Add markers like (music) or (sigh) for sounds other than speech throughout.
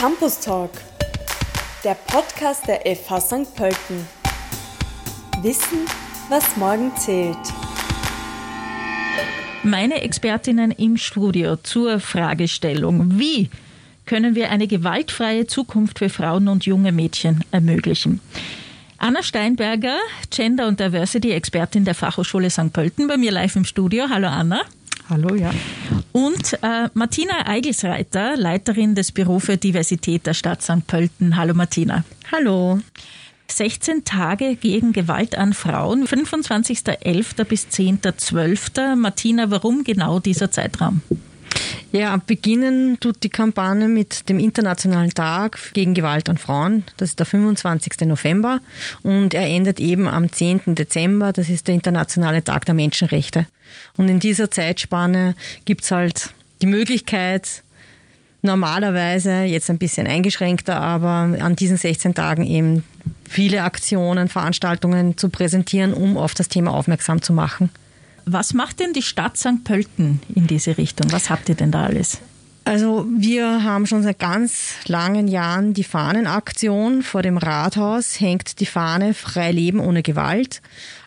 Campus Talk, der Podcast der FH St. Pölten. Wissen, was morgen zählt. Meine Expertinnen im Studio zur Fragestellung, wie können wir eine gewaltfreie Zukunft für Frauen und junge Mädchen ermöglichen? Anna Steinberger, Gender und Diversity Expertin der Fachhochschule St. Pölten, bei mir live im Studio. Hallo Anna. Hallo, ja. Und äh, Martina Eigelsreiter, Leiterin des Büro für Diversität der Stadt St. Pölten. Hallo Martina. Hallo. 16 Tage gegen Gewalt an Frauen, 25.11. bis 10.12. Martina, warum genau dieser Zeitraum? Ja, beginnen tut die Kampagne mit dem Internationalen Tag gegen Gewalt an Frauen. Das ist der 25. November. Und er endet eben am 10. Dezember. Das ist der Internationale Tag der Menschenrechte. Und in dieser Zeitspanne gibt's halt die Möglichkeit, normalerweise, jetzt ein bisschen eingeschränkter, aber an diesen 16 Tagen eben viele Aktionen, Veranstaltungen zu präsentieren, um auf das Thema aufmerksam zu machen. Was macht denn die Stadt St. Pölten in diese Richtung? Was habt ihr denn da alles? Also wir haben schon seit ganz langen Jahren die Fahnenaktion. Vor dem Rathaus hängt die Fahne Frei Leben ohne Gewalt.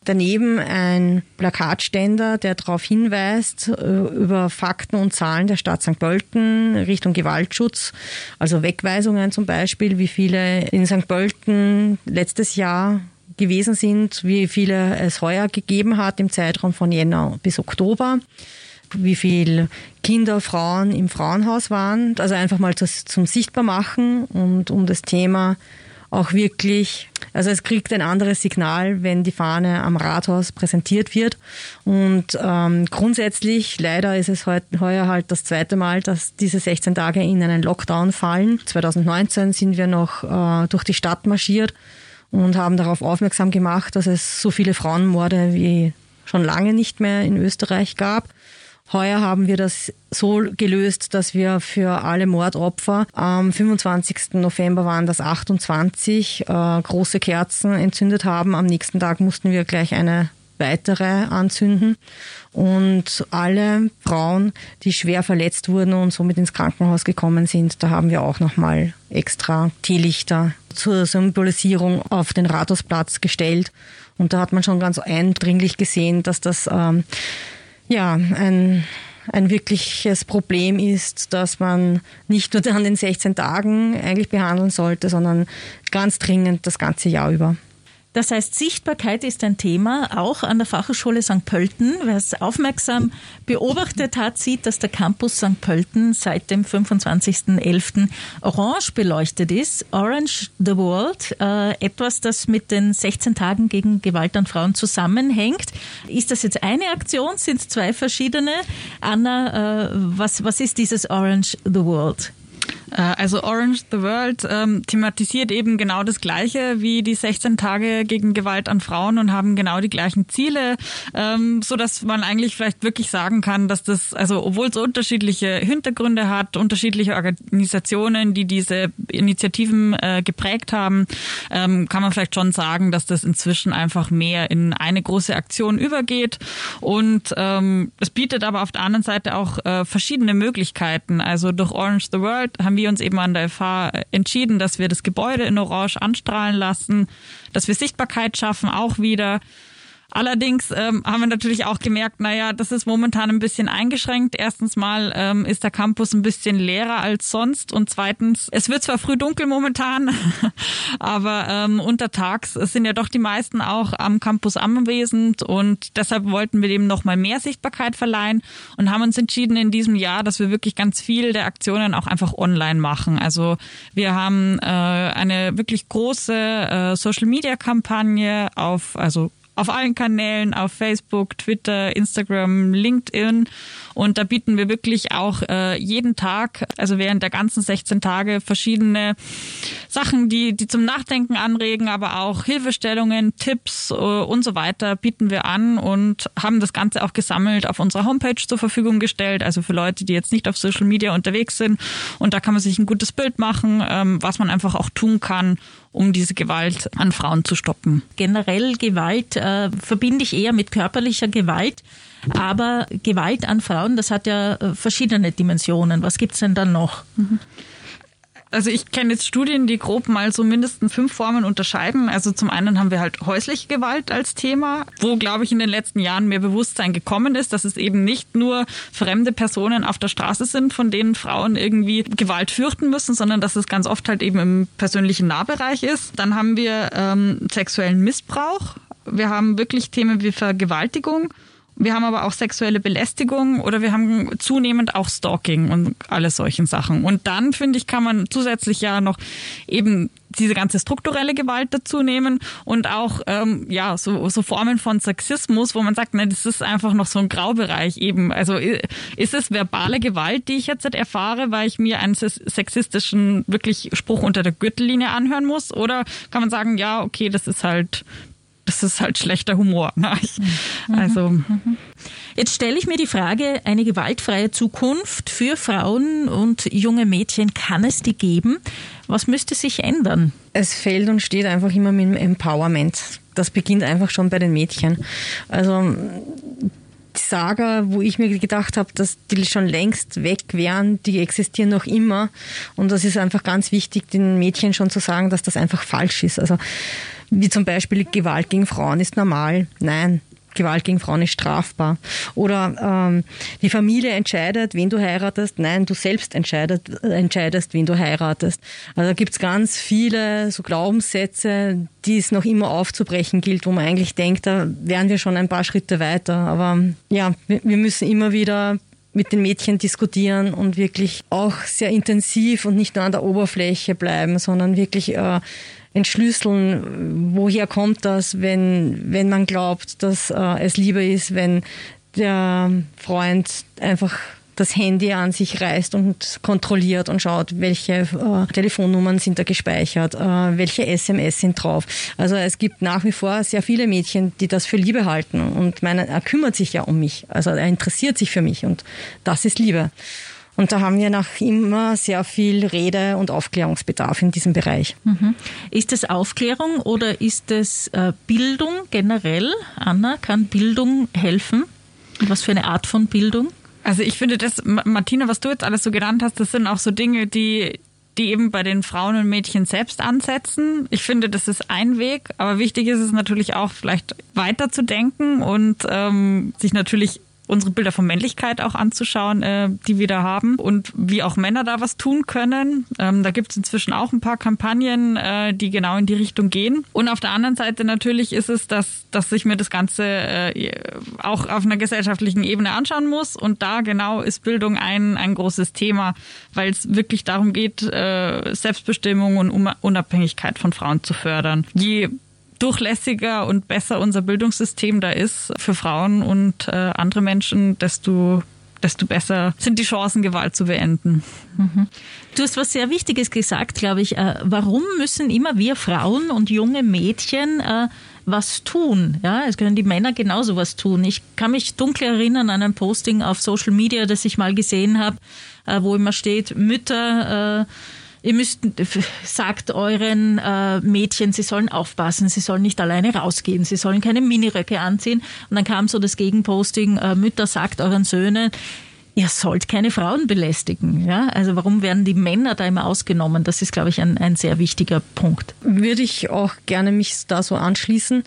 Daneben ein Plakatständer, der darauf hinweist, äh, über Fakten und Zahlen der Stadt St. Pölten Richtung Gewaltschutz, also Wegweisungen zum Beispiel, wie viele in St. Pölten letztes Jahr gewesen sind, wie viele es heuer gegeben hat im Zeitraum von Jänner bis Oktober, wie viele Kinder, Frauen im Frauenhaus waren. Also einfach mal zum Sichtbarmachen und um das Thema auch wirklich, also es kriegt ein anderes Signal, wenn die Fahne am Rathaus präsentiert wird. Und ähm, grundsätzlich, leider ist es heut, heuer halt das zweite Mal, dass diese 16 Tage in einen Lockdown fallen. 2019 sind wir noch äh, durch die Stadt marschiert und haben darauf aufmerksam gemacht, dass es so viele Frauenmorde wie schon lange nicht mehr in Österreich gab. Heuer haben wir das so gelöst, dass wir für alle Mordopfer am 25. November waren das 28 äh, große Kerzen entzündet haben. Am nächsten Tag mussten wir gleich eine weitere anzünden. Und alle Frauen, die schwer verletzt wurden und somit ins Krankenhaus gekommen sind, da haben wir auch nochmal extra Teelichter zur Symbolisierung auf den Rathausplatz gestellt. Und da hat man schon ganz eindringlich gesehen, dass das ähm, ja ein ein wirkliches Problem ist, dass man nicht nur an den 16 Tagen eigentlich behandeln sollte, sondern ganz dringend das ganze Jahr über. Das heißt, Sichtbarkeit ist ein Thema, auch an der Fachhochschule St. Pölten. Wer es aufmerksam beobachtet hat, sieht, dass der Campus St. Pölten seit dem 25.11. orange beleuchtet ist. Orange the World, äh, etwas, das mit den 16 Tagen gegen Gewalt an Frauen zusammenhängt. Ist das jetzt eine Aktion? Sind es zwei verschiedene? Anna, äh, was, was ist dieses Orange the World? Äh, also Orange the World ähm, thematisiert eben genau das Gleiche wie die 16 Tage gegen Gewalt an Frauen und haben genau die gleichen Ziele, ähm, so dass man eigentlich vielleicht wirklich sagen kann, dass das, also obwohl es unterschiedliche Hintergründe hat, unterschiedliche Organisationen, die diese Initiativen äh, geprägt haben, ähm, kann man vielleicht schon sagen, dass das inzwischen einfach mehr in eine große Aktion übergeht und ähm, es bietet aber auf der anderen Seite auch äh, verschiedene Möglichkeiten. Also durch Orange the World haben wir uns eben an der FH entschieden, dass wir das Gebäude in Orange anstrahlen lassen, dass wir Sichtbarkeit schaffen, auch wieder. Allerdings ähm, haben wir natürlich auch gemerkt, naja, das ist momentan ein bisschen eingeschränkt. Erstens mal ähm, ist der Campus ein bisschen leerer als sonst und zweitens, es wird zwar früh dunkel momentan, (laughs) aber ähm, untertags sind ja doch die meisten auch am Campus anwesend und deshalb wollten wir dem nochmal mehr Sichtbarkeit verleihen und haben uns entschieden in diesem Jahr, dass wir wirklich ganz viel der Aktionen auch einfach online machen. Also wir haben äh, eine wirklich große äh, Social-Media-Kampagne auf, also auf allen Kanälen, auf Facebook, Twitter, Instagram, LinkedIn. Und da bieten wir wirklich auch äh, jeden Tag, also während der ganzen 16 Tage, verschiedene Sachen, die, die zum Nachdenken anregen, aber auch Hilfestellungen, Tipps äh, und so weiter bieten wir an und haben das Ganze auch gesammelt auf unserer Homepage zur Verfügung gestellt. Also für Leute, die jetzt nicht auf Social Media unterwegs sind. Und da kann man sich ein gutes Bild machen, ähm, was man einfach auch tun kann, um diese Gewalt an Frauen zu stoppen. Generell Gewalt äh, verbinde ich eher mit körperlicher Gewalt. Aber Gewalt an Frauen, das hat ja äh, verschiedene Dimensionen. Was gibt's denn dann noch? Mhm. Also ich kenne jetzt Studien, die grob mal so mindestens fünf Formen unterscheiden. Also zum einen haben wir halt häusliche Gewalt als Thema, wo, glaube ich, in den letzten Jahren mehr Bewusstsein gekommen ist, dass es eben nicht nur fremde Personen auf der Straße sind, von denen Frauen irgendwie Gewalt fürchten müssen, sondern dass es ganz oft halt eben im persönlichen Nahbereich ist. Dann haben wir ähm, sexuellen Missbrauch. Wir haben wirklich Themen wie Vergewaltigung. Wir haben aber auch sexuelle Belästigung oder wir haben zunehmend auch Stalking und alle solchen Sachen. Und dann, finde ich, kann man zusätzlich ja noch eben diese ganze strukturelle Gewalt dazu nehmen und auch ähm, ja so, so Formen von Sexismus, wo man sagt, ne, das ist einfach noch so ein Graubereich eben. Also ist es verbale Gewalt, die ich jetzt erfahre, weil ich mir einen sexistischen wirklich Spruch unter der Gürtellinie anhören muss, oder kann man sagen, ja, okay, das ist halt das ist halt schlechter Humor. Ne? Mhm. Also mhm. jetzt stelle ich mir die Frage: Eine gewaltfreie Zukunft für Frauen und junge Mädchen kann es die geben? Was müsste sich ändern? Es fällt und steht einfach immer mit dem Empowerment. Das beginnt einfach schon bei den Mädchen. Also die Saga, wo ich mir gedacht habe, dass die schon längst weg wären, die existieren noch immer. Und das ist einfach ganz wichtig, den Mädchen schon zu sagen, dass das einfach falsch ist. Also wie zum Beispiel Gewalt gegen Frauen ist normal. Nein, Gewalt gegen Frauen ist strafbar. Oder ähm, die Familie entscheidet, wen du heiratest. Nein, du selbst entscheidet, entscheidest, wen du heiratest. Also da gibt's ganz viele so Glaubenssätze, die es noch immer aufzubrechen gilt, wo man eigentlich denkt, da wären wir schon ein paar Schritte weiter. Aber ja, wir müssen immer wieder mit den Mädchen diskutieren und wirklich auch sehr intensiv und nicht nur an der Oberfläche bleiben, sondern wirklich äh, entschlüsseln, woher kommt das, wenn, wenn man glaubt, dass äh, es lieber ist, wenn der Freund einfach das Handy an sich reißt und kontrolliert und schaut, welche äh, Telefonnummern sind da gespeichert, äh, welche SMS sind drauf. Also es gibt nach wie vor sehr viele Mädchen, die das für Liebe halten und meinen, er kümmert sich ja um mich, also er interessiert sich für mich und das ist Liebe. Und da haben wir nach immer sehr viel Rede- und Aufklärungsbedarf in diesem Bereich. Mhm. Ist es Aufklärung oder ist es äh, Bildung generell? Anna, kann Bildung helfen? Und was für eine Art von Bildung? Also ich finde das, Martina, was du jetzt alles so genannt hast, das sind auch so Dinge, die die eben bei den Frauen und Mädchen selbst ansetzen. Ich finde, das ist ein Weg, aber wichtig ist es natürlich auch, vielleicht weiter zu denken und ähm, sich natürlich unsere Bilder von Männlichkeit auch anzuschauen, äh, die wir da haben und wie auch Männer da was tun können. Ähm, da gibt es inzwischen auch ein paar Kampagnen, äh, die genau in die Richtung gehen. Und auf der anderen Seite natürlich ist es, dass, dass ich mir das Ganze äh, auch auf einer gesellschaftlichen Ebene anschauen muss. Und da genau ist Bildung ein, ein großes Thema, weil es wirklich darum geht, äh, Selbstbestimmung und Unabhängigkeit von Frauen zu fördern. Je durchlässiger und besser unser Bildungssystem da ist für Frauen und äh, andere Menschen, desto desto besser sind die Chancen, Gewalt zu beenden. Mhm. Du hast was sehr Wichtiges gesagt, glaube ich. Äh, warum müssen immer wir Frauen und junge Mädchen äh, was tun? Ja, es können die Männer genauso was tun. Ich kann mich dunkel erinnern an ein Posting auf Social Media, das ich mal gesehen habe, äh, wo immer steht, Mütter äh, ihr müsst, sagt euren äh, Mädchen, sie sollen aufpassen, sie sollen nicht alleine rausgehen, sie sollen keine Miniröcke anziehen. Und dann kam so das Gegenposting, äh, Mütter sagt euren Söhnen, ihr sollt keine Frauen belästigen. Ja? Also warum werden die Männer da immer ausgenommen? Das ist, glaube ich, ein, ein sehr wichtiger Punkt. Würde ich auch gerne mich da so anschließen.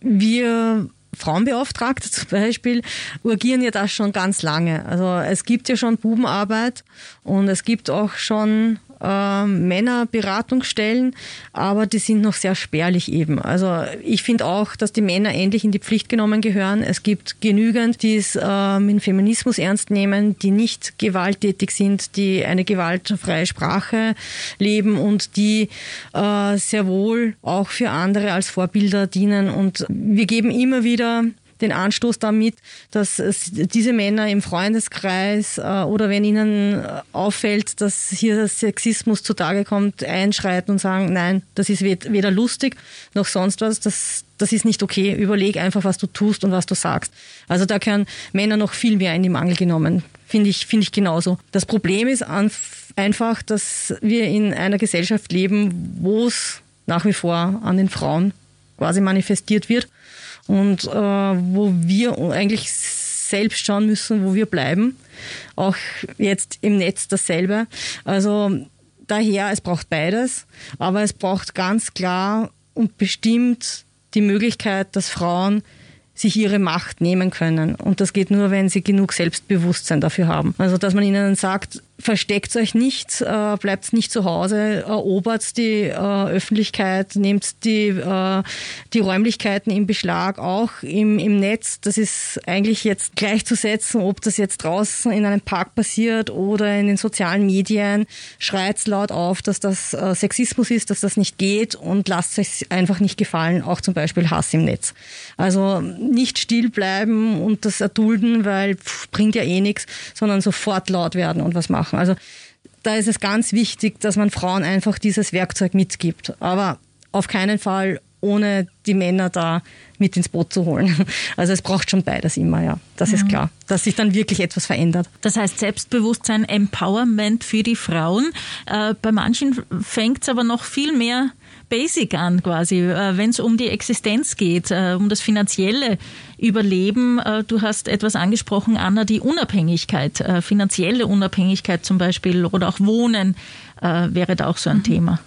Wir Frauenbeauftragte zum Beispiel urgieren ja das schon ganz lange. Also es gibt ja schon Bubenarbeit und es gibt auch schon äh, Männerberatungsstellen, aber die sind noch sehr spärlich eben. Also ich finde auch, dass die Männer endlich in die Pflicht genommen gehören. Es gibt genügend, die es äh, mit Feminismus ernst nehmen, die nicht gewalttätig sind, die eine gewaltfreie Sprache leben und die äh, sehr wohl auch für andere als Vorbilder dienen. Und wir geben immer wieder den Anstoß damit, dass diese Männer im Freundeskreis äh, oder wenn ihnen äh, auffällt, dass hier Sexismus zutage kommt, einschreiten und sagen, nein, das ist weder lustig noch sonst was, das, das ist nicht okay. Überleg einfach, was du tust und was du sagst. Also da können Männer noch viel mehr in die Mangel genommen. Finde ich, finde ich genauso. Das Problem ist einfach, dass wir in einer Gesellschaft leben, wo es nach wie vor an den Frauen quasi manifestiert wird und äh, wo wir eigentlich selbst schauen müssen, wo wir bleiben. Auch jetzt im Netz dasselbe. Also daher, es braucht beides, aber es braucht ganz klar und bestimmt die Möglichkeit, dass Frauen sich ihre Macht nehmen können. Und das geht nur, wenn sie genug Selbstbewusstsein dafür haben. Also, dass man ihnen sagt, versteckt euch nicht, äh, bleibt nicht zu Hause, erobert die äh, Öffentlichkeit, nehmt die, äh, die Räumlichkeiten in Beschlag, auch im, im Netz. Das ist eigentlich jetzt gleichzusetzen, ob das jetzt draußen in einem Park passiert oder in den sozialen Medien. Schreit laut auf, dass das äh, Sexismus ist, dass das nicht geht und lasst euch einfach nicht gefallen, auch zum Beispiel Hass im Netz. Also nicht still bleiben und das erdulden, weil pff, bringt ja eh nichts, sondern sofort laut werden und was machen machen. Also da ist es ganz wichtig, dass man Frauen einfach dieses Werkzeug mitgibt. Aber auf keinen Fall ohne die Männer da mit ins Boot zu holen. (laughs) Also es braucht schon beides immer, ja. Das mhm. ist klar, dass sich dann wirklich etwas verändert. Das heißt Selbstbewusstsein, Empowerment für die Frauen. Äh, bei manchen fängt es aber noch viel mehr Basic an quasi, äh, wenn es um die Existenz geht, äh, um das finanzielle Überleben. Äh, du hast etwas angesprochen, Anna, die Unabhängigkeit, finanzielle Unabhängigkeit zum Beispiel oder auch Wohnen wäre da auch so ein mhm. Thema.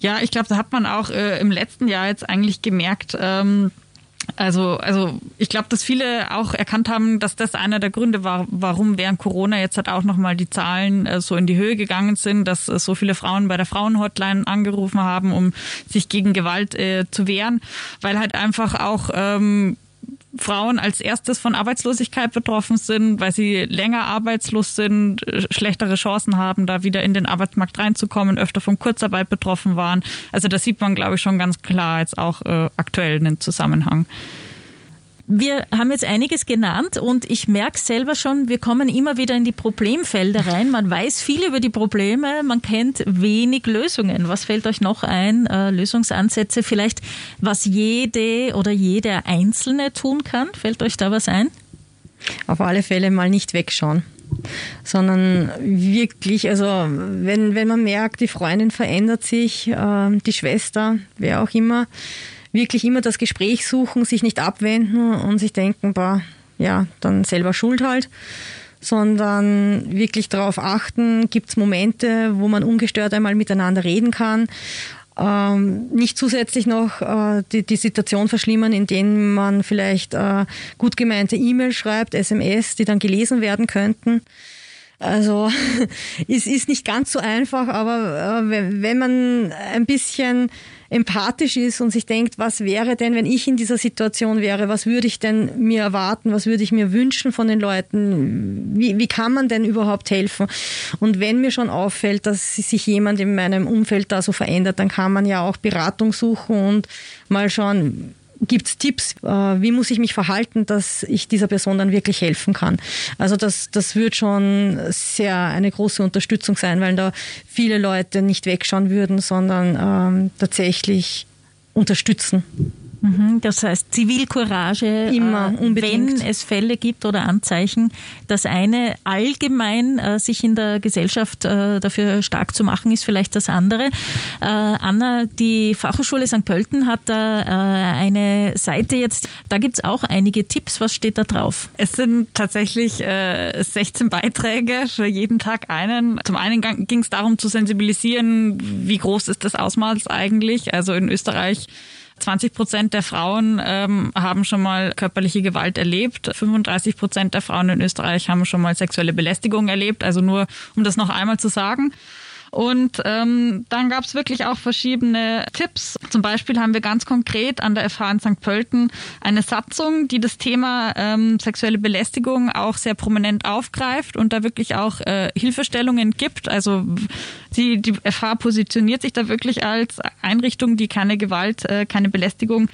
Ja, ich glaube, da hat man auch im letzten Jahr jetzt eigentlich gemerkt, ähm, also, also ich glaube, dass viele auch erkannt haben, dass das einer der Gründe war, warum während Corona jetzt halt auch nochmal die Zahlen äh, so in die Höhe gegangen sind, dass äh, so viele Frauen bei der Frauenhotline angerufen haben, um sich gegen Gewalt äh, zu wehren, weil halt einfach auch ähm, Frauen als erstes von Arbeitslosigkeit betroffen sind, weil sie länger arbeitslos sind, äh, schlechtere Chancen haben, da wieder in den Arbeitsmarkt reinzukommen, öfter von Kurzarbeit betroffen waren. Also das sieht man, glaube ich, schon ganz klar jetzt auch äh, aktuell einen Zusammenhang. Wir haben jetzt einiges genannt und ich merke selber schon, wir kommen immer wieder in die Problemfelder rein. Man weiß viel über die Probleme, man kennt wenig Lösungen. Was fällt euch noch ein? Äh, Lösungsansätze vielleicht, was jede oder jeder Einzelne tun kann? Fällt euch da was ein? Auf alle Fälle mal nicht wegschauen sondern wirklich, also wenn, wenn man merkt, die Freundin verändert sich, äh, die Schwester, wer auch immer, wirklich immer das Gespräch suchen, sich nicht abwenden und sich denken, boah, ja, dann selber Schuld halt, sondern wirklich darauf achten, gibt es Momente, wo man ungestört einmal miteinander reden kann. Ähm, nicht zusätzlich noch äh, die, die Situation verschlimmern, indem man vielleicht äh, gut gemeinte E-Mail schreibt, SMS, die dann gelesen werden könnten. Also (laughs) es ist nicht ganz so einfach, aber wenn man ein bisschen empathisch ist und sich denkt, was wäre denn, wenn ich in dieser Situation wäre, was würde ich denn mir erwarten, was würde ich mir wünschen von den Leuten, wie, wie kann man denn überhaupt helfen? Und wenn mir schon auffällt, dass sich jemand in meinem Umfeld da so verändert, dann kann man ja auch Beratung suchen und mal schauen, Gibt es Tipps, äh, wie muss ich mich verhalten, dass ich dieser Person dann wirklich helfen kann? Also das, das wird schon sehr eine große Unterstützung sein, weil da viele Leute nicht wegschauen würden, sondern ähm, tatsächlich unterstützen. Mhm, das heißt Zivilcourage, Immer, äh, wenn es Fälle gibt oder Anzeichen. Das eine allgemein äh, sich in der Gesellschaft äh, dafür stark zu machen, ist vielleicht das andere. Anna, die Fachhochschule St. Pölten hat da eine Seite jetzt, da gibt's auch einige Tipps. Was steht da drauf? Es sind tatsächlich 16 Beiträge, für jeden Tag einen. Zum einen ging es darum zu sensibilisieren, wie groß ist das Ausmaß eigentlich. Also in Österreich 20 Prozent der Frauen ähm, haben schon mal körperliche Gewalt erlebt. 35 Prozent der Frauen in Österreich haben schon mal sexuelle Belästigung erlebt. Also nur, um das noch einmal zu sagen. Und ähm, dann gab es wirklich auch verschiedene Tipps. Zum Beispiel haben wir ganz konkret an der FH in St. Pölten eine Satzung, die das Thema ähm, sexuelle Belästigung auch sehr prominent aufgreift und da wirklich auch äh, Hilfestellungen gibt. Also die, die FH positioniert sich da wirklich als Einrichtung, die keine Gewalt, äh, keine Belästigung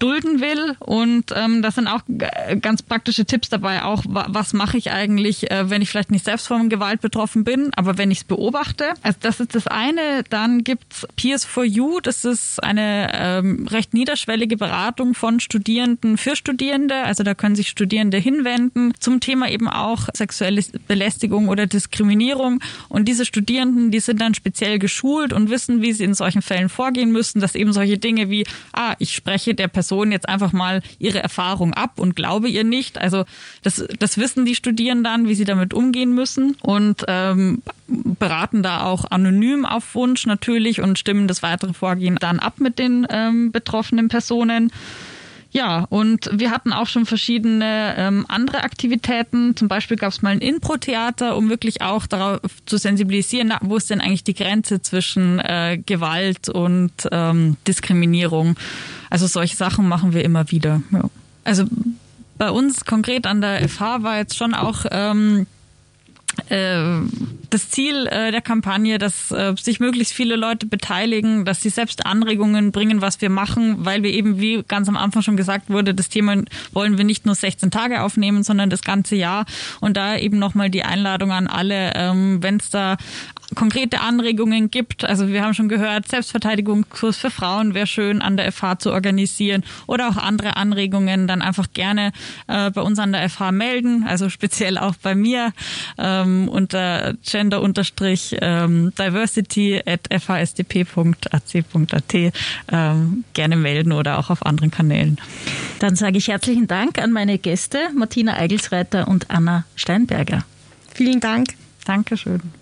dulden will. Und ähm, das sind auch ganz praktische Tipps dabei, auch was mache ich eigentlich, äh, wenn ich vielleicht nicht selbst von Gewalt betroffen bin, aber wenn ich es beobachte. Also das ist das eine. Dann gibt's Peers for You, das ist eine ähm, recht niederschwellige Beratung von Studierenden für Studierende. Also da können sich Studierende hinwenden zum Thema eben auch sexuelle Belästigung oder Diskriminierung. Und diese Studierenden, die sind dann speziell geschult und wissen, wie sie in solchen Fällen vorgehen müssen, dass eben solche Dinge wie, ah, ich spreche der Person Person jetzt einfach mal ihre Erfahrung ab und glaube ihr nicht. Also das, das wissen die Studierenden dann, wie sie damit umgehen müssen und ähm, beraten da auch anonym auf Wunsch natürlich und stimmen das weitere Vorgehen dann ab mit den ähm, betroffenen Personen. Ja, und wir hatten auch schon verschiedene ähm, andere Aktivitäten. Zum Beispiel gab es mal ein Impro-Theater, um wirklich auch darauf zu sensibilisieren, na, wo ist denn eigentlich die Grenze zwischen äh, Gewalt und ähm, Diskriminierung. Also solche Sachen machen wir immer wieder. Ja. Also bei uns konkret an der FH war jetzt schon auch ähm, äh, das Ziel äh, der Kampagne, dass äh, sich möglichst viele Leute beteiligen, dass sie selbst Anregungen bringen, was wir machen, weil wir eben, wie ganz am Anfang schon gesagt wurde, das Thema wollen wir nicht nur 16 Tage aufnehmen, sondern das ganze Jahr. Und da eben nochmal die Einladung an alle, ähm, wenn es da konkrete Anregungen gibt. Also wir haben schon gehört, Selbstverteidigungskurs für Frauen wäre schön an der FH zu organisieren oder auch andere Anregungen dann einfach gerne äh, bei uns an der FH melden, also speziell auch bei mir ähm, unter gender-diversity ähm, at fhsdp.ac.at ähm, gerne melden oder auch auf anderen Kanälen. Dann sage ich herzlichen Dank an meine Gäste Martina Eigelsreiter und Anna Steinberger. Vielen Dank. Dankeschön.